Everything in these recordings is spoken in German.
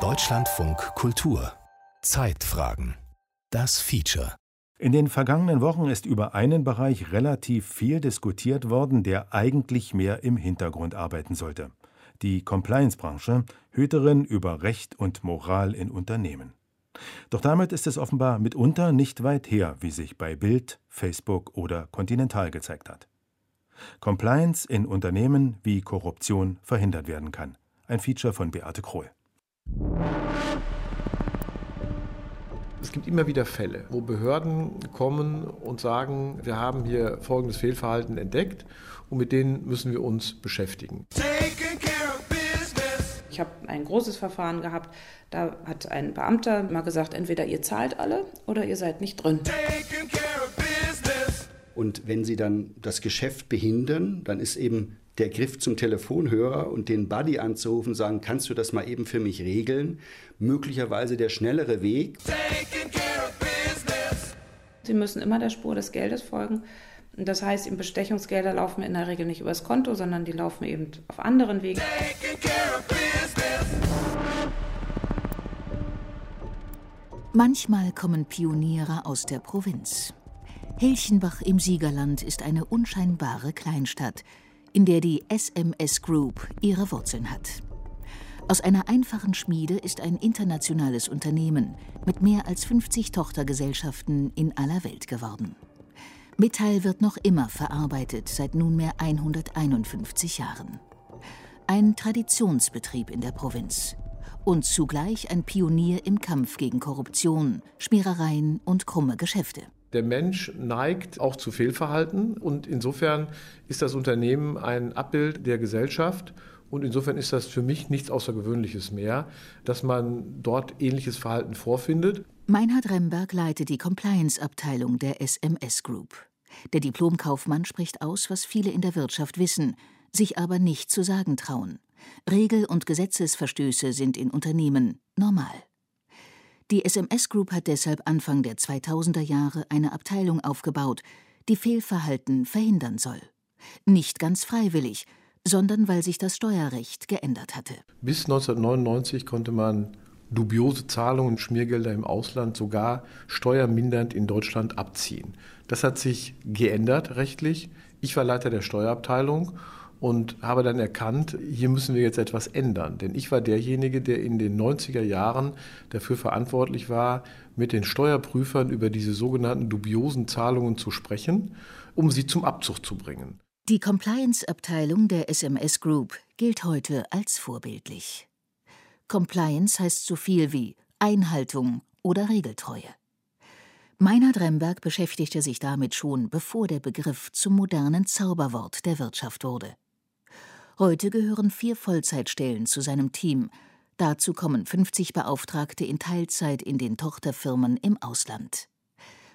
Deutschlandfunk Kultur Zeitfragen Das Feature in den vergangenen Wochen ist über einen Bereich relativ viel diskutiert worden, der eigentlich mehr im Hintergrund arbeiten sollte. Die Compliance-Branche, Hüterin über Recht und Moral in Unternehmen. Doch damit ist es offenbar mitunter nicht weit her, wie sich bei Bild, Facebook oder Continental gezeigt hat. Compliance in Unternehmen, wie Korruption verhindert werden kann. Ein Feature von Beate Krohl. Es gibt immer wieder Fälle, wo Behörden kommen und sagen, wir haben hier folgendes Fehlverhalten entdeckt und mit denen müssen wir uns beschäftigen. Ich habe ein großes Verfahren gehabt, da hat ein Beamter mal gesagt, entweder ihr zahlt alle oder ihr seid nicht drin. Und wenn sie dann das Geschäft behindern, dann ist eben der Griff zum Telefonhörer und den Buddy anzurufen, sagen, kannst du das mal eben für mich regeln? Möglicherweise der schnellere Weg. Sie müssen immer der Spur des Geldes folgen. Das heißt, Bestechungsgelder laufen in der Regel nicht übers Konto, sondern die laufen eben auf anderen Wegen. Manchmal kommen Pioniere aus der Provinz. Hilchenbach im Siegerland ist eine unscheinbare Kleinstadt, in der die SMS Group ihre Wurzeln hat. Aus einer einfachen Schmiede ist ein internationales Unternehmen mit mehr als 50 Tochtergesellschaften in aller Welt geworden. Metall wird noch immer verarbeitet, seit nunmehr 151 Jahren. Ein Traditionsbetrieb in der Provinz und zugleich ein Pionier im Kampf gegen Korruption, Schmierereien und krumme Geschäfte. Der Mensch neigt auch zu Fehlverhalten und insofern ist das Unternehmen ein Abbild der Gesellschaft und insofern ist das für mich nichts Außergewöhnliches mehr, dass man dort ähnliches Verhalten vorfindet. Meinhard Remberg leitet die Compliance-Abteilung der SMS Group. Der Diplomkaufmann spricht aus, was viele in der Wirtschaft wissen, sich aber nicht zu sagen trauen. Regel- und Gesetzesverstöße sind in Unternehmen normal. Die SMS Group hat deshalb Anfang der 2000er Jahre eine Abteilung aufgebaut, die Fehlverhalten verhindern soll. Nicht ganz freiwillig, sondern weil sich das Steuerrecht geändert hatte. Bis 1999 konnte man dubiose Zahlungen und Schmiergelder im Ausland sogar steuermindernd in Deutschland abziehen. Das hat sich geändert rechtlich. Ich war Leiter der Steuerabteilung und habe dann erkannt, hier müssen wir jetzt etwas ändern. Denn ich war derjenige, der in den 90er Jahren dafür verantwortlich war, mit den Steuerprüfern über diese sogenannten dubiosen Zahlungen zu sprechen, um sie zum Abzug zu bringen. Die Compliance-Abteilung der SMS Group gilt heute als vorbildlich. Compliance heißt so viel wie Einhaltung oder Regeltreue. Meinhard Remberg beschäftigte sich damit schon, bevor der Begriff zum modernen Zauberwort der Wirtschaft wurde. Heute gehören vier Vollzeitstellen zu seinem Team. Dazu kommen 50 Beauftragte in Teilzeit in den Tochterfirmen im Ausland.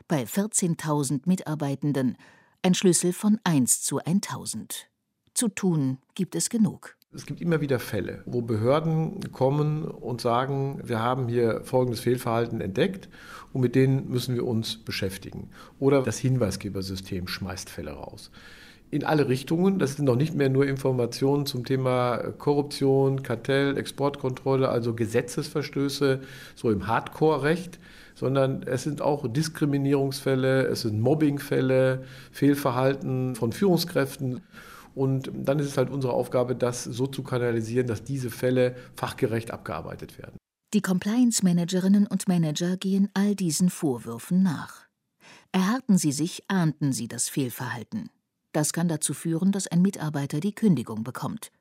Bei 14.000 Mitarbeitenden ein Schlüssel von 1 zu 1000. Zu tun gibt es genug. Es gibt immer wieder Fälle, wo Behörden kommen und sagen, wir haben hier folgendes Fehlverhalten entdeckt und mit denen müssen wir uns beschäftigen. Oder das Hinweisgebersystem schmeißt Fälle raus in alle Richtungen. Das sind noch nicht mehr nur Informationen zum Thema Korruption, Kartell, Exportkontrolle, also Gesetzesverstöße, so im Hardcore-Recht, sondern es sind auch Diskriminierungsfälle, es sind Mobbingfälle, Fehlverhalten von Führungskräften. Und dann ist es halt unsere Aufgabe, das so zu kanalisieren, dass diese Fälle fachgerecht abgearbeitet werden. Die Compliance-Managerinnen und Manager gehen all diesen Vorwürfen nach. Erhärten sie sich, ahnten sie das Fehlverhalten. Das kann dazu führen, dass ein Mitarbeiter die Kündigung bekommt.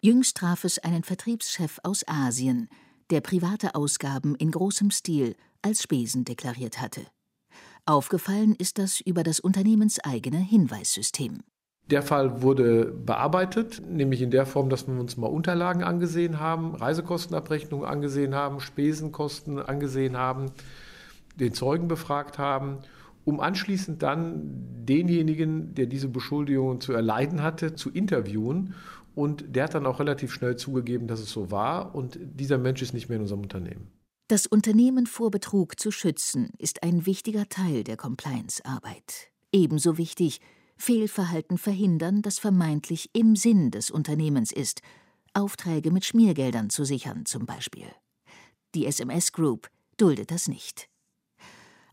Jüngst traf es einen Vertriebschef aus Asien, der private Ausgaben in großem Stil als Spesen deklariert hatte. Aufgefallen ist das über das unternehmenseigene Hinweissystem. Der Fall wurde bearbeitet, nämlich in der Form, dass wir uns mal Unterlagen angesehen haben, Reisekostenabrechnungen angesehen haben, Spesenkosten angesehen haben, den Zeugen befragt haben um anschließend dann denjenigen, der diese Beschuldigungen zu erleiden hatte, zu interviewen. Und der hat dann auch relativ schnell zugegeben, dass es so war. Und dieser Mensch ist nicht mehr in unserem Unternehmen. Das Unternehmen vor Betrug zu schützen, ist ein wichtiger Teil der Compliance-Arbeit. Ebenso wichtig, Fehlverhalten verhindern, das vermeintlich im Sinn des Unternehmens ist, Aufträge mit Schmiergeldern zu sichern zum Beispiel. Die SMS Group duldet das nicht.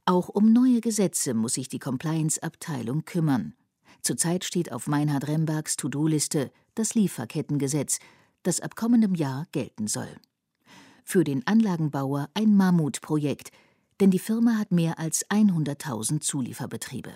Auch um neue Gesetze muss sich die Compliance-Abteilung kümmern. Zurzeit steht auf Meinhard Rembergs To-Do-Liste das Lieferkettengesetz, das ab kommendem Jahr gelten soll. Für den Anlagenbauer ein Mammutprojekt, denn die Firma hat mehr als 100.000 Zulieferbetriebe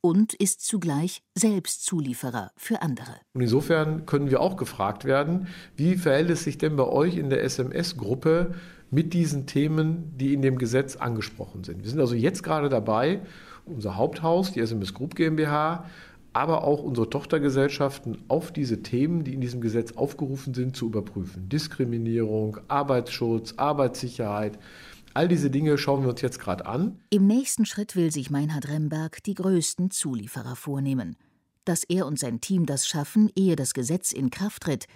und ist zugleich selbst Zulieferer für andere. Und insofern können wir auch gefragt werden, wie verhält es sich denn bei euch in der SMS-Gruppe mit diesen Themen, die in dem Gesetz angesprochen sind? Wir sind also jetzt gerade dabei, unser Haupthaus, die SMS Group GmbH, aber auch unsere Tochtergesellschaften auf diese Themen, die in diesem Gesetz aufgerufen sind, zu überprüfen. Diskriminierung, Arbeitsschutz, Arbeitssicherheit. All diese Dinge schauen wir uns jetzt gerade an. Im nächsten Schritt will sich Meinhard Remberg die größten Zulieferer vornehmen. Dass er und sein Team das schaffen, ehe das Gesetz in Kraft tritt,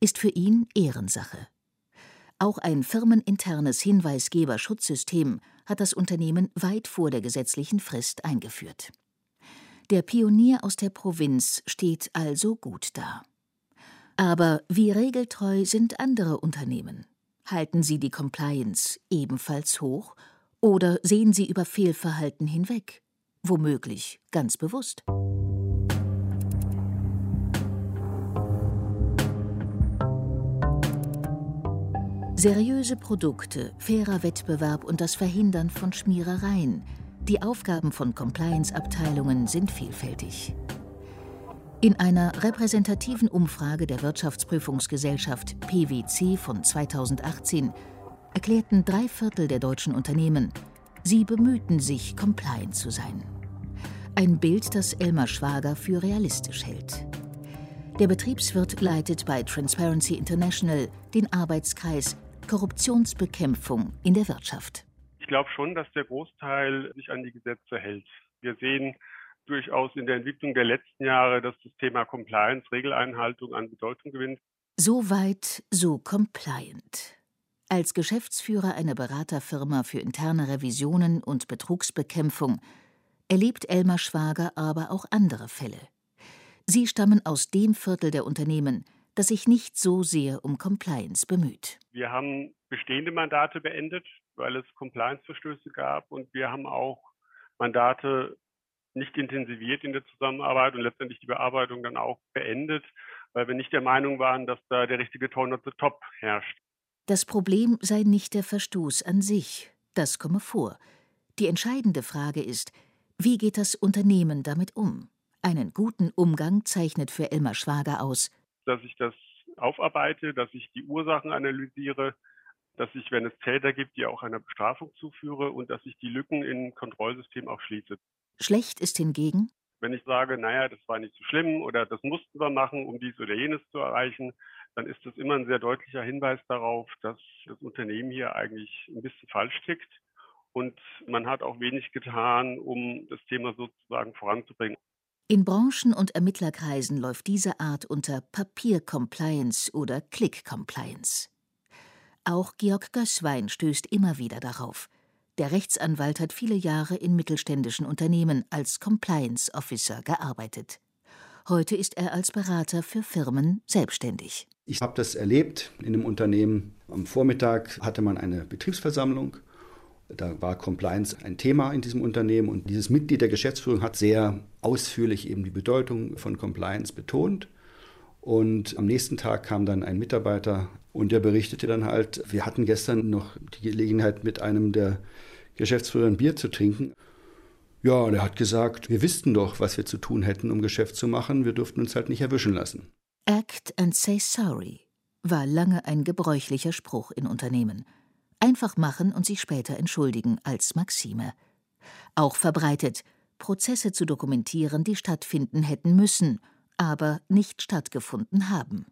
ist für ihn Ehrensache. Auch ein firmeninternes Hinweisgeberschutzsystem hat das Unternehmen weit vor der gesetzlichen Frist eingeführt. Der Pionier aus der Provinz steht also gut da. Aber wie regeltreu sind andere Unternehmen? Halten sie die Compliance ebenfalls hoch oder sehen sie über Fehlverhalten hinweg? Womöglich ganz bewusst. Seriöse Produkte, fairer Wettbewerb und das Verhindern von Schmierereien – die Aufgaben von Compliance-Abteilungen sind vielfältig. In einer repräsentativen Umfrage der Wirtschaftsprüfungsgesellschaft PwC von 2018 erklärten drei Viertel der deutschen Unternehmen, sie bemühten sich, compliant zu sein. Ein Bild, das Elmar Schwager für realistisch hält. Der Betriebswirt leitet bei Transparency International den Arbeitskreis Korruptionsbekämpfung in der Wirtschaft ich glaube schon, dass der Großteil sich an die Gesetze hält. Wir sehen durchaus in der Entwicklung der letzten Jahre, dass das Thema Compliance, Regeleinhaltung an Bedeutung gewinnt. So weit, so compliant. Als Geschäftsführer einer Beraterfirma für interne Revisionen und Betrugsbekämpfung erlebt Elmar Schwager aber auch andere Fälle. Sie stammen aus dem Viertel der Unternehmen, das sich nicht so sehr um Compliance bemüht. Wir haben bestehende Mandate beendet, weil es Compliance-Verstöße gab und wir haben auch Mandate nicht intensiviert in der Zusammenarbeit und letztendlich die Bearbeitung dann auch beendet, weil wir nicht der Meinung waren, dass da der richtige Tone of the Top herrscht. Das Problem sei nicht der Verstoß an sich, das komme vor. Die entscheidende Frage ist, wie geht das Unternehmen damit um? Einen guten Umgang zeichnet für Elmar Schwager aus. Dass ich das aufarbeite, dass ich die Ursachen analysiere, dass ich, wenn es Täter gibt, die auch einer Bestrafung zuführe und dass ich die Lücken im Kontrollsystem auch schließe. Schlecht ist hingegen, wenn ich sage, naja, das war nicht so schlimm oder das mussten wir machen, um dies oder jenes zu erreichen, dann ist das immer ein sehr deutlicher Hinweis darauf, dass das Unternehmen hier eigentlich ein bisschen falsch tickt und man hat auch wenig getan, um das Thema sozusagen voranzubringen. In Branchen- und Ermittlerkreisen läuft diese Art unter Papier-Compliance oder Click-Compliance. Auch Georg Gößwein stößt immer wieder darauf. Der Rechtsanwalt hat viele Jahre in mittelständischen Unternehmen als Compliance Officer gearbeitet. Heute ist er als Berater für Firmen selbstständig. Ich habe das erlebt in einem Unternehmen. Am Vormittag hatte man eine Betriebsversammlung. Da war Compliance ein Thema in diesem Unternehmen und dieses Mitglied der Geschäftsführung hat sehr ausführlich eben die Bedeutung von Compliance betont. Und am nächsten Tag kam dann ein Mitarbeiter und der berichtete dann halt, wir hatten gestern noch die Gelegenheit, mit einem der Geschäftsführer ein Bier zu trinken. Ja, und er hat gesagt, wir wüssten doch, was wir zu tun hätten, um Geschäft zu machen. Wir durften uns halt nicht erwischen lassen. Act and say sorry war lange ein gebräuchlicher Spruch in Unternehmen. Einfach machen und sich später entschuldigen als Maxime. Auch verbreitet, Prozesse zu dokumentieren, die stattfinden hätten müssen – aber nicht stattgefunden haben.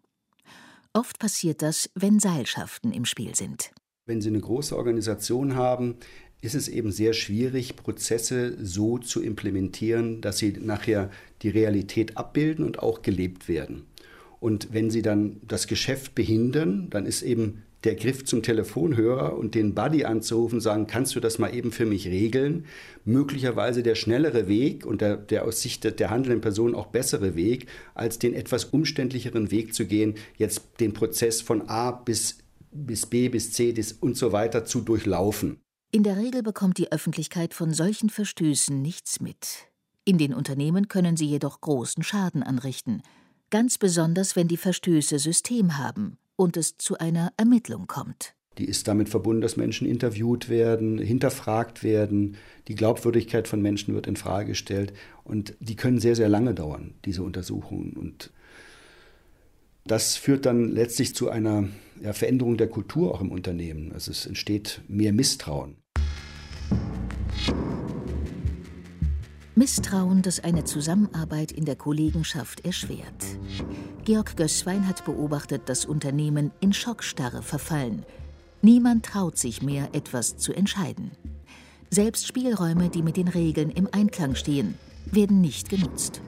Oft passiert das, wenn Seilschaften im Spiel sind. Wenn Sie eine große Organisation haben, ist es eben sehr schwierig, Prozesse so zu implementieren, dass sie nachher die Realität abbilden und auch gelebt werden. Und wenn sie dann das Geschäft behindern, dann ist eben der Griff zum Telefonhörer und den Buddy anzurufen, sagen, kannst du das mal eben für mich regeln? Möglicherweise der schnellere Weg und der, der aus Sicht der handelnden Person auch bessere Weg, als den etwas umständlicheren Weg zu gehen, jetzt den Prozess von A bis, bis B bis C bis und so weiter zu durchlaufen. In der Regel bekommt die Öffentlichkeit von solchen Verstößen nichts mit. In den Unternehmen können sie jedoch großen Schaden anrichten, ganz besonders wenn die Verstöße System haben und es zu einer Ermittlung kommt. Die ist damit verbunden, dass Menschen interviewt werden, hinterfragt werden, die Glaubwürdigkeit von Menschen wird in Frage gestellt und die können sehr, sehr lange dauern, diese Untersuchungen. Und das führt dann letztlich zu einer ja, Veränderung der Kultur auch im Unternehmen. Also es entsteht mehr Misstrauen. Misstrauen, das eine Zusammenarbeit in der Kollegenschaft erschwert. Georg Gößwein hat beobachtet, dass Unternehmen in Schockstarre verfallen. Niemand traut sich mehr, etwas zu entscheiden. Selbst Spielräume, die mit den Regeln im Einklang stehen, werden nicht genutzt.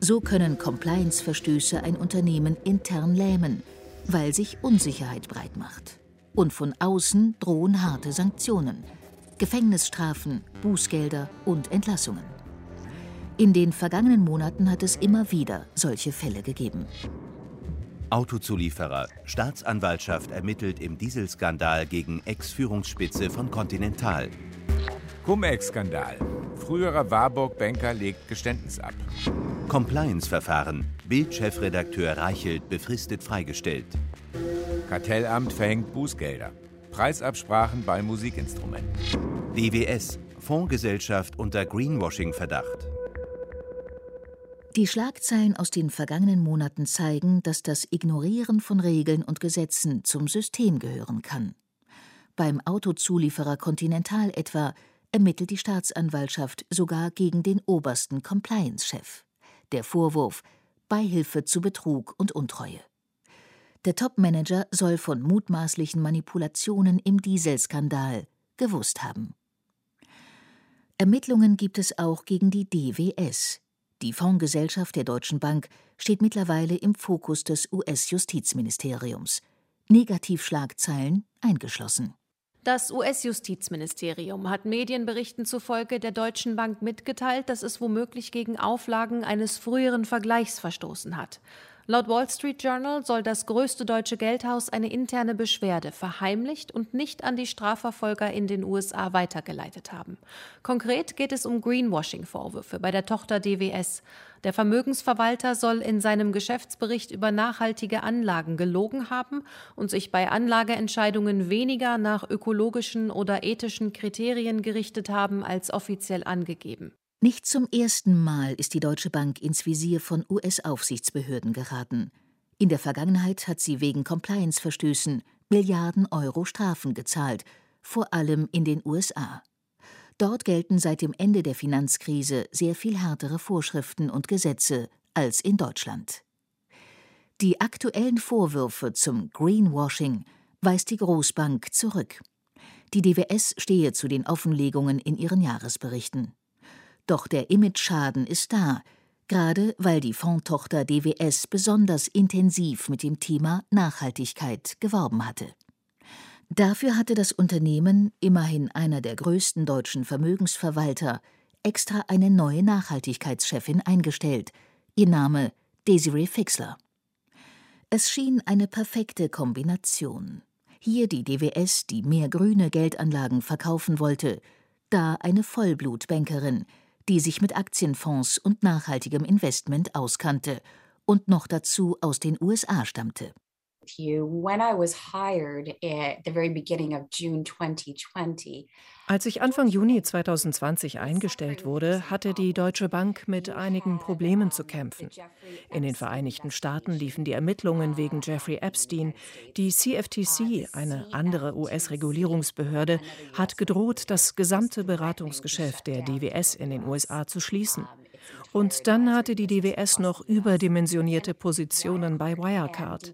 So können Compliance-Verstöße ein Unternehmen intern lähmen, weil sich Unsicherheit breit macht. Und von außen drohen harte Sanktionen. Gefängnisstrafen, Bußgelder und Entlassungen. In den vergangenen Monaten hat es immer wieder solche Fälle gegeben. Autozulieferer. Staatsanwaltschaft ermittelt im Dieselskandal gegen Ex-Führungsspitze von Continental. Cum-Ex-Skandal. Früherer Warburg-Banker legt Geständnis ab. Compliance-Verfahren. Bild-Chefredakteur Reichelt befristet freigestellt. Kartellamt verhängt Bußgelder. Preisabsprachen bei Musikinstrumenten. DWS, Fondsgesellschaft unter Greenwashing-Verdacht. Die Schlagzeilen aus den vergangenen Monaten zeigen, dass das Ignorieren von Regeln und Gesetzen zum System gehören kann. Beim Autozulieferer Continental etwa ermittelt die Staatsanwaltschaft sogar gegen den obersten Compliance-Chef. Der Vorwurf Beihilfe zu Betrug und Untreue. Der Topmanager soll von mutmaßlichen Manipulationen im Dieselskandal gewusst haben. Ermittlungen gibt es auch gegen die DWS. Die Fondsgesellschaft der Deutschen Bank steht mittlerweile im Fokus des US-Justizministeriums. Negativschlagzeilen eingeschlossen. Das US-Justizministerium hat Medienberichten zufolge der Deutschen Bank mitgeteilt, dass es womöglich gegen Auflagen eines früheren Vergleichs verstoßen hat. Laut Wall Street Journal soll das größte deutsche Geldhaus eine interne Beschwerde verheimlicht und nicht an die Strafverfolger in den USA weitergeleitet haben. Konkret geht es um Greenwashing-Vorwürfe bei der Tochter DWS. Der Vermögensverwalter soll in seinem Geschäftsbericht über nachhaltige Anlagen gelogen haben und sich bei Anlageentscheidungen weniger nach ökologischen oder ethischen Kriterien gerichtet haben als offiziell angegeben. Nicht zum ersten Mal ist die Deutsche Bank ins Visier von US-Aufsichtsbehörden geraten. In der Vergangenheit hat sie wegen Compliance-Verstößen Milliarden Euro Strafen gezahlt, vor allem in den USA. Dort gelten seit dem Ende der Finanzkrise sehr viel härtere Vorschriften und Gesetze als in Deutschland. Die aktuellen Vorwürfe zum Greenwashing weist die Großbank zurück. Die DWS stehe zu den Offenlegungen in ihren Jahresberichten. Doch der Imageschaden ist da, gerade weil die Fondtochter DWS besonders intensiv mit dem Thema Nachhaltigkeit geworben hatte. Dafür hatte das Unternehmen, immerhin einer der größten deutschen Vermögensverwalter, extra eine neue Nachhaltigkeitschefin eingestellt. Ihr Name Desiree Fixler. Es schien eine perfekte Kombination. Hier die DWS, die mehr grüne Geldanlagen verkaufen wollte, da eine Vollblutbankerin, die sich mit Aktienfonds und nachhaltigem Investment auskannte und noch dazu aus den USA stammte. Als ich Anfang Juni 2020 eingestellt wurde, hatte die Deutsche Bank mit einigen Problemen zu kämpfen. In den Vereinigten Staaten liefen die Ermittlungen wegen Jeffrey Epstein. Die CFTC, eine andere US-Regulierungsbehörde, hat gedroht, das gesamte Beratungsgeschäft der DWS in den USA zu schließen. Und dann hatte die DWS noch überdimensionierte Positionen bei Wirecard.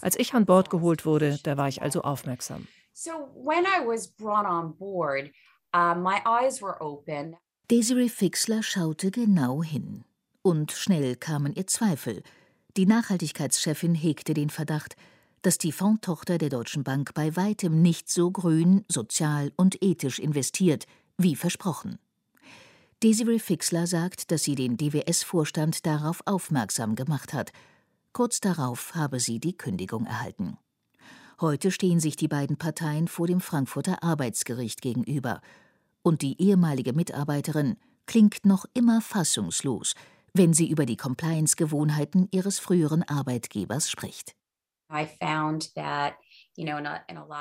Als ich an Bord geholt wurde, da war ich also aufmerksam. Desiree Fixler schaute genau hin. Und schnell kamen ihr Zweifel. Die Nachhaltigkeitschefin hegte den Verdacht, dass die Fondtochter der Deutschen Bank bei weitem nicht so grün, sozial und ethisch investiert, wie versprochen. Desiree Fixler sagt, dass sie den DWS-Vorstand darauf aufmerksam gemacht hat. Kurz darauf habe sie die Kündigung erhalten. Heute stehen sich die beiden Parteien vor dem Frankfurter Arbeitsgericht gegenüber. Und die ehemalige Mitarbeiterin klingt noch immer fassungslos, wenn sie über die Compliance-Gewohnheiten ihres früheren Arbeitgebers spricht.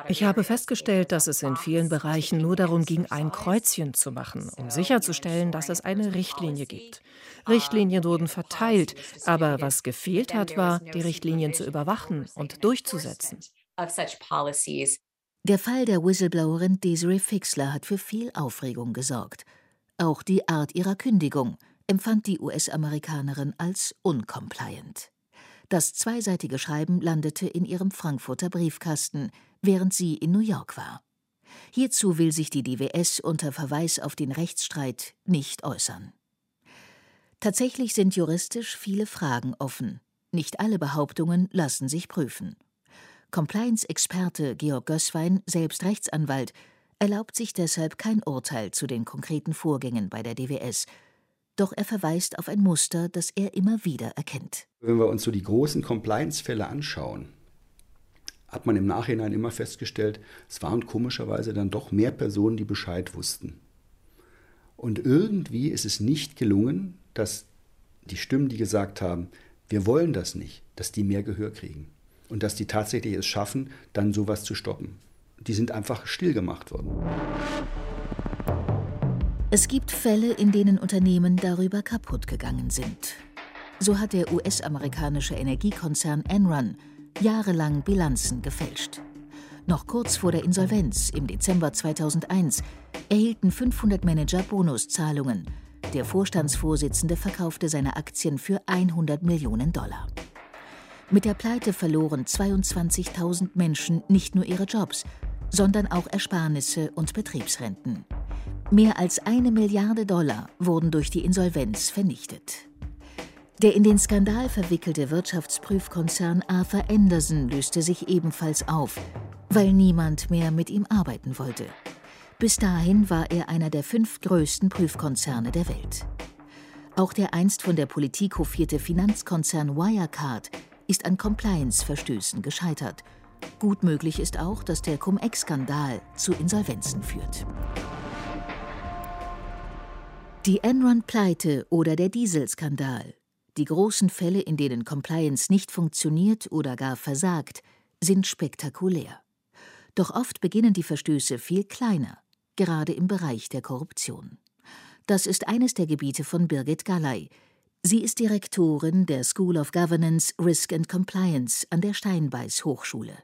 Ich habe festgestellt, dass es in vielen Bereichen nur darum ging, ein Kreuzchen zu machen, um sicherzustellen, dass es eine Richtlinie gibt. Richtlinien wurden verteilt, aber was gefehlt hat, war, die Richtlinien zu überwachen und durchzusetzen. Der Fall der Whistleblowerin Desiree Fixler hat für viel Aufregung gesorgt. Auch die Art ihrer Kündigung empfand die US-Amerikanerin als uncompliant. Das zweiseitige Schreiben landete in ihrem Frankfurter Briefkasten, während sie in New York war. Hierzu will sich die DWS unter Verweis auf den Rechtsstreit nicht äußern. Tatsächlich sind juristisch viele Fragen offen. Nicht alle Behauptungen lassen sich prüfen. Compliance-Experte Georg Gößwein, selbst Rechtsanwalt, erlaubt sich deshalb kein Urteil zu den konkreten Vorgängen bei der DWS doch er verweist auf ein Muster, das er immer wieder erkennt. Wenn wir uns so die großen Compliance-Fälle anschauen, hat man im Nachhinein immer festgestellt, es waren komischerweise dann doch mehr Personen, die Bescheid wussten. Und irgendwie ist es nicht gelungen, dass die Stimmen, die gesagt haben, wir wollen das nicht, dass die mehr Gehör kriegen. Und dass die tatsächlich es schaffen, dann sowas zu stoppen. Die sind einfach stillgemacht worden. Es gibt Fälle, in denen Unternehmen darüber kaputt gegangen sind. So hat der US-amerikanische Energiekonzern Enron jahrelang Bilanzen gefälscht. Noch kurz vor der Insolvenz im Dezember 2001 erhielten 500 Manager Bonuszahlungen. Der Vorstandsvorsitzende verkaufte seine Aktien für 100 Millionen Dollar. Mit der Pleite verloren 22.000 Menschen nicht nur ihre Jobs, sondern auch Ersparnisse und Betriebsrenten. Mehr als eine Milliarde Dollar wurden durch die Insolvenz vernichtet. Der in den Skandal verwickelte Wirtschaftsprüfkonzern Arthur Anderson löste sich ebenfalls auf, weil niemand mehr mit ihm arbeiten wollte. Bis dahin war er einer der fünf größten Prüfkonzerne der Welt. Auch der einst von der Politik hofierte Finanzkonzern Wirecard ist an Compliance-Verstößen gescheitert. Gut möglich ist auch, dass der Cum-Ex-Skandal zu Insolvenzen führt. Die Enron-Pleite oder der Dieselskandal, die großen Fälle, in denen Compliance nicht funktioniert oder gar versagt, sind spektakulär. Doch oft beginnen die Verstöße viel kleiner, gerade im Bereich der Korruption. Das ist eines der Gebiete von Birgit Galley. Sie ist Direktorin der School of Governance, Risk and Compliance an der Steinbeiß Hochschule.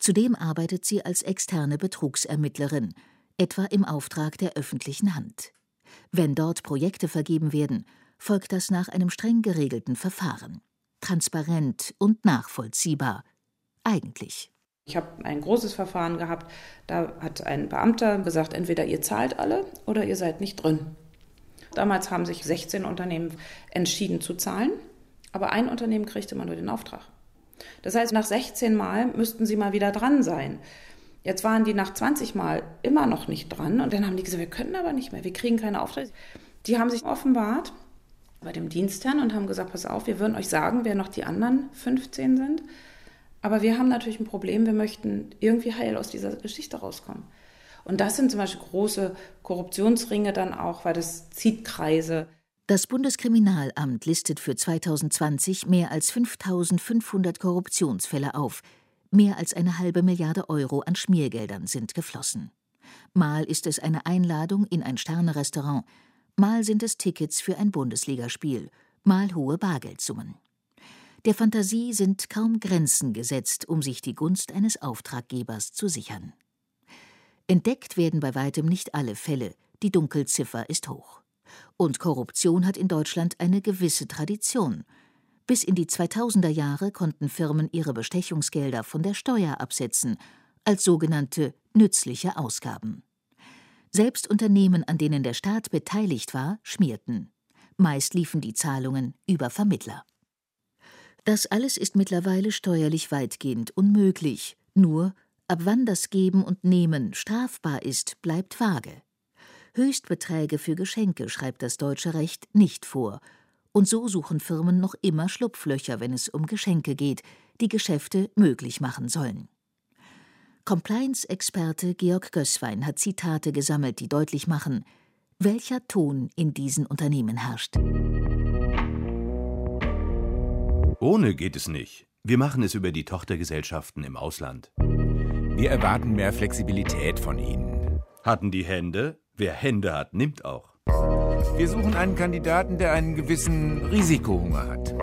Zudem arbeitet sie als externe Betrugsermittlerin, etwa im Auftrag der öffentlichen Hand. Wenn dort Projekte vergeben werden, folgt das nach einem streng geregelten Verfahren. Transparent und nachvollziehbar. Eigentlich. Ich habe ein großes Verfahren gehabt, da hat ein Beamter gesagt, entweder ihr zahlt alle oder ihr seid nicht drin. Damals haben sich 16 Unternehmen entschieden zu zahlen, aber ein Unternehmen kriegte immer nur den Auftrag. Das heißt, nach 16 Mal müssten sie mal wieder dran sein. Jetzt waren die nach 20 Mal immer noch nicht dran und dann haben die gesagt, wir können aber nicht mehr, wir kriegen keine Aufträge. Die haben sich offenbart bei dem Dienstherrn und haben gesagt, pass auf, wir würden euch sagen, wer noch die anderen 15 sind. Aber wir haben natürlich ein Problem, wir möchten irgendwie heil aus dieser Geschichte rauskommen. Und das sind zum Beispiel große Korruptionsringe dann auch, weil das zieht Kreise. Das Bundeskriminalamt listet für 2020 mehr als 5500 Korruptionsfälle auf, Mehr als eine halbe Milliarde Euro an Schmiergeldern sind geflossen. Mal ist es eine Einladung in ein Sternerestaurant, mal sind es Tickets für ein Bundesligaspiel, mal hohe Bargeldsummen. Der Fantasie sind kaum Grenzen gesetzt, um sich die Gunst eines Auftraggebers zu sichern. Entdeckt werden bei weitem nicht alle Fälle, die Dunkelziffer ist hoch. Und Korruption hat in Deutschland eine gewisse Tradition, bis in die 2000er Jahre konnten Firmen ihre Bestechungsgelder von der Steuer absetzen, als sogenannte nützliche Ausgaben. Selbst Unternehmen, an denen der Staat beteiligt war, schmierten. Meist liefen die Zahlungen über Vermittler. Das alles ist mittlerweile steuerlich weitgehend unmöglich. Nur, ab wann das Geben und Nehmen strafbar ist, bleibt vage. Höchstbeträge für Geschenke schreibt das deutsche Recht nicht vor. Und so suchen Firmen noch immer Schlupflöcher, wenn es um Geschenke geht, die Geschäfte möglich machen sollen. Compliance-Experte Georg Gößwein hat Zitate gesammelt, die deutlich machen, welcher Ton in diesen Unternehmen herrscht. Ohne geht es nicht. Wir machen es über die Tochtergesellschaften im Ausland. Wir erwarten mehr Flexibilität von Ihnen. Hatten die Hände? Wer Hände hat, nimmt auch. Wir suchen einen Kandidaten, der einen gewissen Risikohunger hat.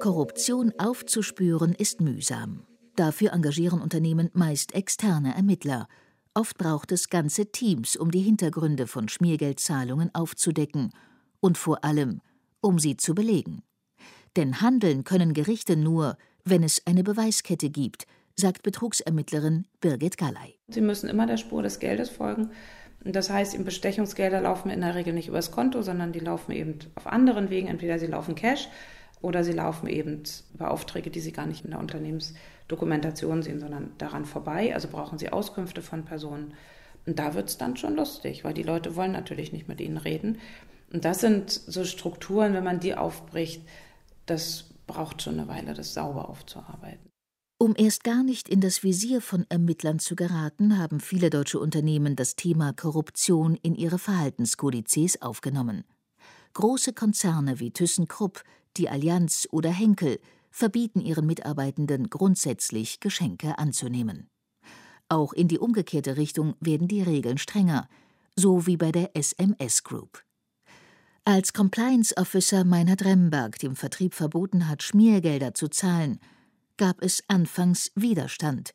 Korruption aufzuspüren ist mühsam. Dafür engagieren Unternehmen meist externe Ermittler. Oft braucht es ganze Teams, um die Hintergründe von Schmiergeldzahlungen aufzudecken und vor allem, um sie zu belegen. Denn handeln können Gerichte nur, wenn es eine Beweiskette gibt, sagt Betrugsermittlerin Birgit Galley. Sie müssen immer der Spur des Geldes folgen. Das heißt, Bestechungsgelder laufen in der Regel nicht übers Konto, sondern die laufen eben auf anderen Wegen. Entweder sie laufen Cash oder sie laufen eben über Aufträge, die sie gar nicht in der Unternehmensdokumentation sehen, sondern daran vorbei. Also brauchen sie Auskünfte von Personen. Und da wird es dann schon lustig, weil die Leute wollen natürlich nicht mit ihnen reden. Und das sind so Strukturen, wenn man die aufbricht, das braucht schon eine Weile, das sauber aufzuarbeiten. Um erst gar nicht in das Visier von Ermittlern zu geraten, haben viele deutsche Unternehmen das Thema Korruption in ihre Verhaltenskodizes aufgenommen. Große Konzerne wie ThyssenKrupp, die Allianz oder Henkel verbieten ihren Mitarbeitenden grundsätzlich Geschenke anzunehmen. Auch in die umgekehrte Richtung werden die Regeln strenger, so wie bei der SMS Group. Als Compliance Officer Meinhard Remberg dem Vertrieb verboten hat, Schmiergelder zu zahlen, gab es anfangs Widerstand.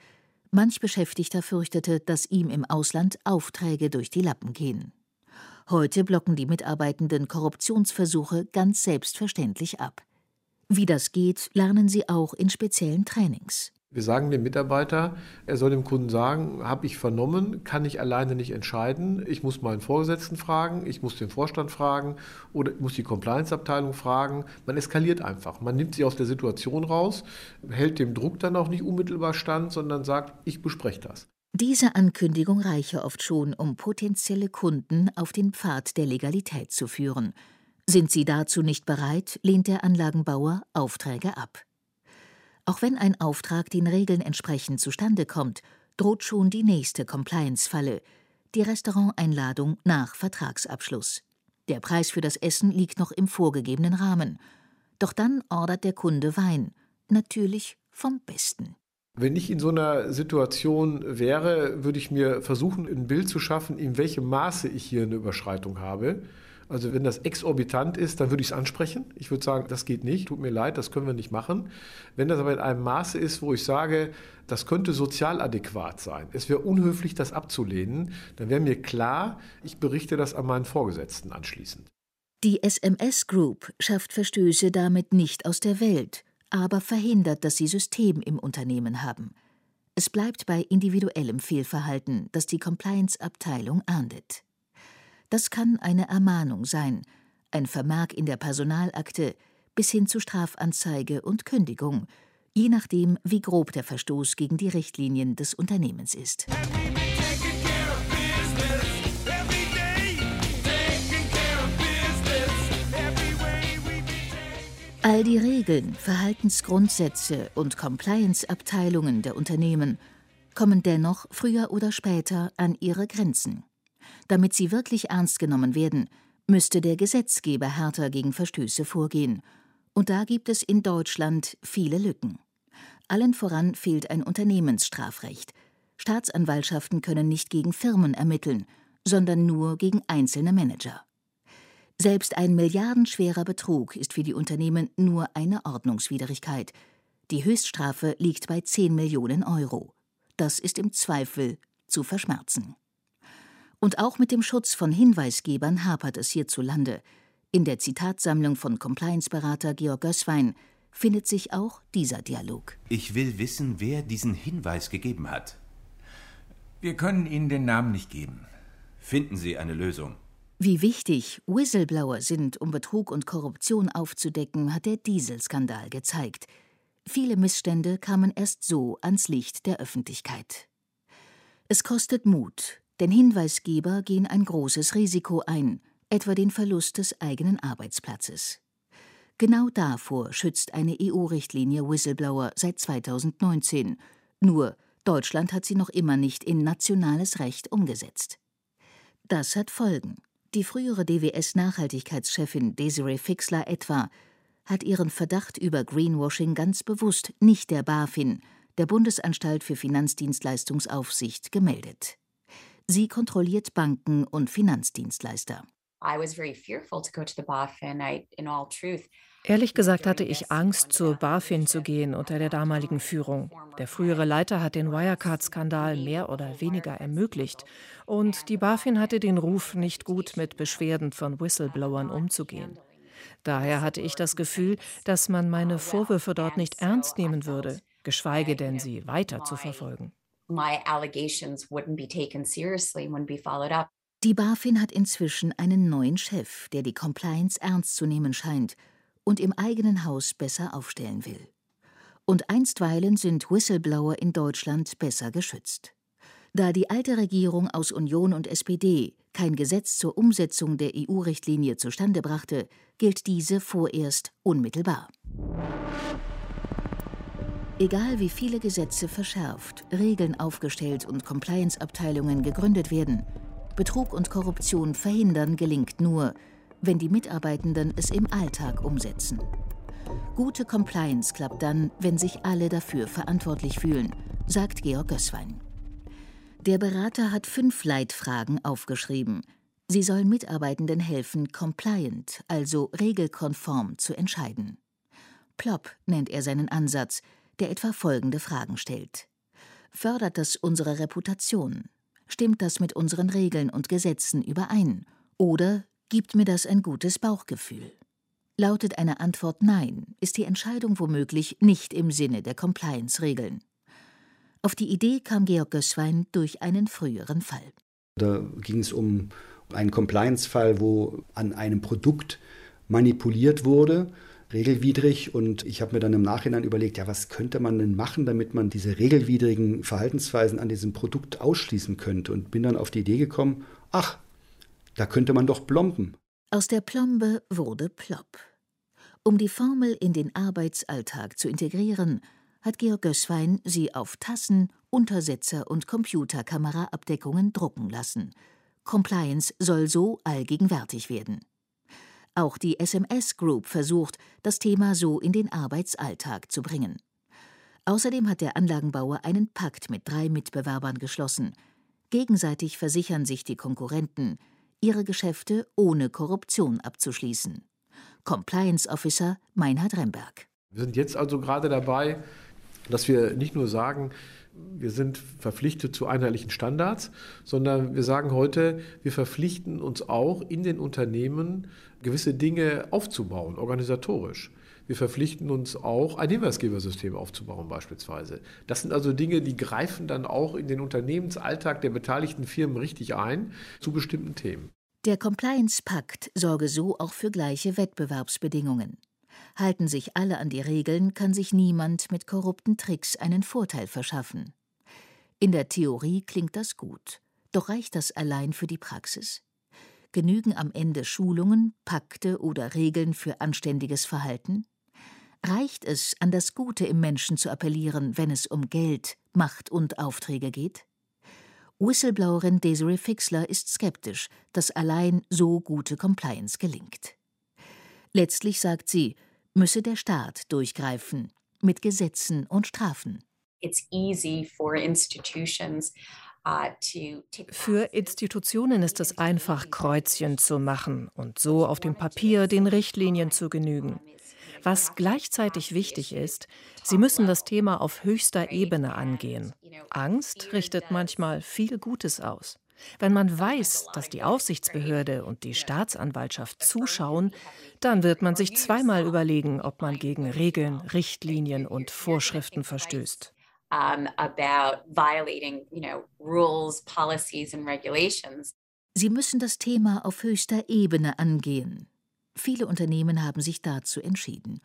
Manch Beschäftigter fürchtete, dass ihm im Ausland Aufträge durch die Lappen gehen. Heute blocken die Mitarbeitenden Korruptionsversuche ganz selbstverständlich ab. Wie das geht, lernen sie auch in speziellen Trainings. Wir sagen dem Mitarbeiter, er soll dem Kunden sagen, habe ich vernommen, kann ich alleine nicht entscheiden. Ich muss meinen Vorgesetzten fragen, ich muss den Vorstand fragen oder ich muss die Compliance-Abteilung fragen. Man eskaliert einfach. Man nimmt sie aus der Situation raus, hält dem Druck dann auch nicht unmittelbar stand, sondern sagt, ich bespreche das. Diese Ankündigung reiche oft schon, um potenzielle Kunden auf den Pfad der Legalität zu führen. Sind sie dazu nicht bereit, lehnt der Anlagenbauer Aufträge ab. Auch wenn ein Auftrag den Regeln entsprechend zustande kommt, droht schon die nächste Compliance-Falle, die Restauranteinladung nach Vertragsabschluss. Der Preis für das Essen liegt noch im vorgegebenen Rahmen. Doch dann ordert der Kunde Wein, natürlich vom Besten. Wenn ich in so einer Situation wäre, würde ich mir versuchen, ein Bild zu schaffen, in welchem Maße ich hier eine Überschreitung habe. Also wenn das exorbitant ist, dann würde ich es ansprechen. Ich würde sagen, das geht nicht, tut mir leid, das können wir nicht machen. Wenn das aber in einem Maße ist, wo ich sage, das könnte sozial adäquat sein, es wäre unhöflich, das abzulehnen, dann wäre mir klar, ich berichte das an meinen Vorgesetzten anschließend. Die SMS Group schafft Verstöße damit nicht aus der Welt, aber verhindert, dass sie System im Unternehmen haben. Es bleibt bei individuellem Fehlverhalten, das die Compliance-Abteilung ahndet. Das kann eine Ermahnung sein, ein Vermerk in der Personalakte bis hin zu Strafanzeige und Kündigung, je nachdem, wie grob der Verstoß gegen die Richtlinien des Unternehmens ist. All die Regeln, Verhaltensgrundsätze und Compliance-Abteilungen der Unternehmen kommen dennoch früher oder später an ihre Grenzen. Damit sie wirklich ernst genommen werden, müsste der Gesetzgeber härter gegen Verstöße vorgehen. Und da gibt es in Deutschland viele Lücken. Allen voran fehlt ein Unternehmensstrafrecht. Staatsanwaltschaften können nicht gegen Firmen ermitteln, sondern nur gegen einzelne Manager. Selbst ein milliardenschwerer Betrug ist für die Unternehmen nur eine Ordnungswidrigkeit. Die Höchststrafe liegt bei 10 Millionen Euro. Das ist im Zweifel zu verschmerzen. Und auch mit dem Schutz von Hinweisgebern hapert es hierzulande. In der Zitatsammlung von Compliance-Berater Georg Gößwein findet sich auch dieser Dialog. Ich will wissen, wer diesen Hinweis gegeben hat. Wir können Ihnen den Namen nicht geben. Finden Sie eine Lösung. Wie wichtig Whistleblower sind, um Betrug und Korruption aufzudecken, hat der Dieselskandal gezeigt. Viele Missstände kamen erst so ans Licht der Öffentlichkeit. Es kostet Mut, denn Hinweisgeber gehen ein großes Risiko ein, etwa den Verlust des eigenen Arbeitsplatzes. Genau davor schützt eine EU-Richtlinie Whistleblower seit 2019. Nur Deutschland hat sie noch immer nicht in nationales Recht umgesetzt. Das hat Folgen. Die frühere DWS-Nachhaltigkeitschefin Desiree Fixler etwa hat ihren Verdacht über Greenwashing ganz bewusst nicht der BaFin, der Bundesanstalt für Finanzdienstleistungsaufsicht, gemeldet. Sie kontrolliert Banken und Finanzdienstleister. Ehrlich gesagt hatte ich Angst, zur BaFin zu gehen unter der damaligen Führung. Der frühere Leiter hat den Wirecard-Skandal mehr oder weniger ermöglicht. Und die BaFin hatte den Ruf, nicht gut mit Beschwerden von Whistleblowern umzugehen. Daher hatte ich das Gefühl, dass man meine Vorwürfe dort nicht ernst nehmen würde, geschweige denn sie weiter zu verfolgen. Die BaFin hat inzwischen einen neuen Chef, der die Compliance ernst zu nehmen scheint und im eigenen Haus besser aufstellen will. Und einstweilen sind Whistleblower in Deutschland besser geschützt. Da die alte Regierung aus Union und SPD kein Gesetz zur Umsetzung der EU-Richtlinie zustande brachte, gilt diese vorerst unmittelbar. Egal wie viele Gesetze verschärft, Regeln aufgestellt und Compliance-Abteilungen gegründet werden, Betrug und Korruption verhindern gelingt nur, wenn die Mitarbeitenden es im Alltag umsetzen. Gute Compliance klappt dann, wenn sich alle dafür verantwortlich fühlen, sagt Georg Gößwein. Der Berater hat fünf Leitfragen aufgeschrieben. Sie sollen Mitarbeitenden helfen, compliant, also regelkonform zu entscheiden. Plop nennt er seinen Ansatz, der etwa folgende Fragen stellt. Fördert das unsere Reputation? Stimmt das mit unseren Regeln und Gesetzen überein? Oder Gibt mir das ein gutes Bauchgefühl? Lautet eine Antwort Nein, ist die Entscheidung womöglich nicht im Sinne der Compliance-Regeln. Auf die Idee kam Georg Gößwein durch einen früheren Fall. Da ging es um einen Compliance-Fall, wo an einem Produkt manipuliert wurde, regelwidrig. Und ich habe mir dann im Nachhinein überlegt, ja, was könnte man denn machen, damit man diese regelwidrigen Verhaltensweisen an diesem Produkt ausschließen könnte. Und bin dann auf die Idee gekommen, ach, da könnte man doch plomben. Aus der Plombe wurde Plopp. Um die Formel in den Arbeitsalltag zu integrieren, hat Georg Gößwein sie auf Tassen, Untersetzer und Computerkameraabdeckungen drucken lassen. Compliance soll so allgegenwärtig werden. Auch die SMS Group versucht, das Thema so in den Arbeitsalltag zu bringen. Außerdem hat der Anlagenbauer einen Pakt mit drei Mitbewerbern geschlossen. Gegenseitig versichern sich die Konkurrenten, ihre Geschäfte ohne Korruption abzuschließen. Compliance Officer Meinhard Remberg. Wir sind jetzt also gerade dabei, dass wir nicht nur sagen, wir sind verpflichtet zu einheitlichen Standards, sondern wir sagen heute, wir verpflichten uns auch in den Unternehmen gewisse Dinge aufzubauen, organisatorisch. Wir verpflichten uns auch, ein Hinweisgebersystem aufzubauen beispielsweise. Das sind also Dinge, die greifen dann auch in den Unternehmensalltag der beteiligten Firmen richtig ein zu bestimmten Themen. Der Compliance-Pakt sorge so auch für gleiche Wettbewerbsbedingungen. Halten sich alle an die Regeln, kann sich niemand mit korrupten Tricks einen Vorteil verschaffen. In der Theorie klingt das gut, doch reicht das allein für die Praxis? Genügen am Ende Schulungen, Pakte oder Regeln für anständiges Verhalten? Reicht es, an das Gute im Menschen zu appellieren, wenn es um Geld, Macht und Aufträge geht? Whistleblowerin Desiree Fixler ist skeptisch, dass allein so gute Compliance gelingt. Letztlich sagt sie, müsse der Staat durchgreifen mit Gesetzen und Strafen. Uh, Für Institutionen ist es einfach, Kreuzchen zu machen und so auf dem Papier den Richtlinien zu genügen. Was gleichzeitig wichtig ist, sie müssen das Thema auf höchster Ebene angehen. Angst richtet manchmal viel Gutes aus. Wenn man weiß, dass die Aufsichtsbehörde und die Staatsanwaltschaft zuschauen, dann wird man sich zweimal überlegen, ob man gegen Regeln, Richtlinien und Vorschriften verstößt. Sie müssen das Thema auf höchster Ebene angehen. Viele Unternehmen haben sich dazu entschieden.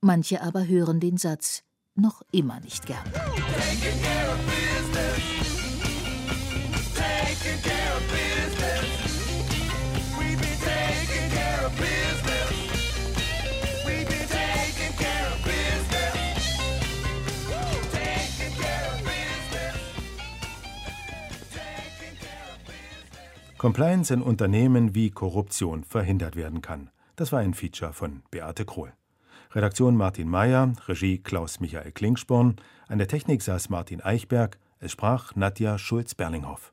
Manche aber hören den Satz noch immer nicht gern. Compliance in Unternehmen wie Korruption verhindert werden kann. Das war ein Feature von Beate Krohl. Redaktion Martin Mayer, Regie Klaus-Michael Klingsporn, an der Technik saß Martin Eichberg, es sprach Nadja Schulz-Berlinghoff.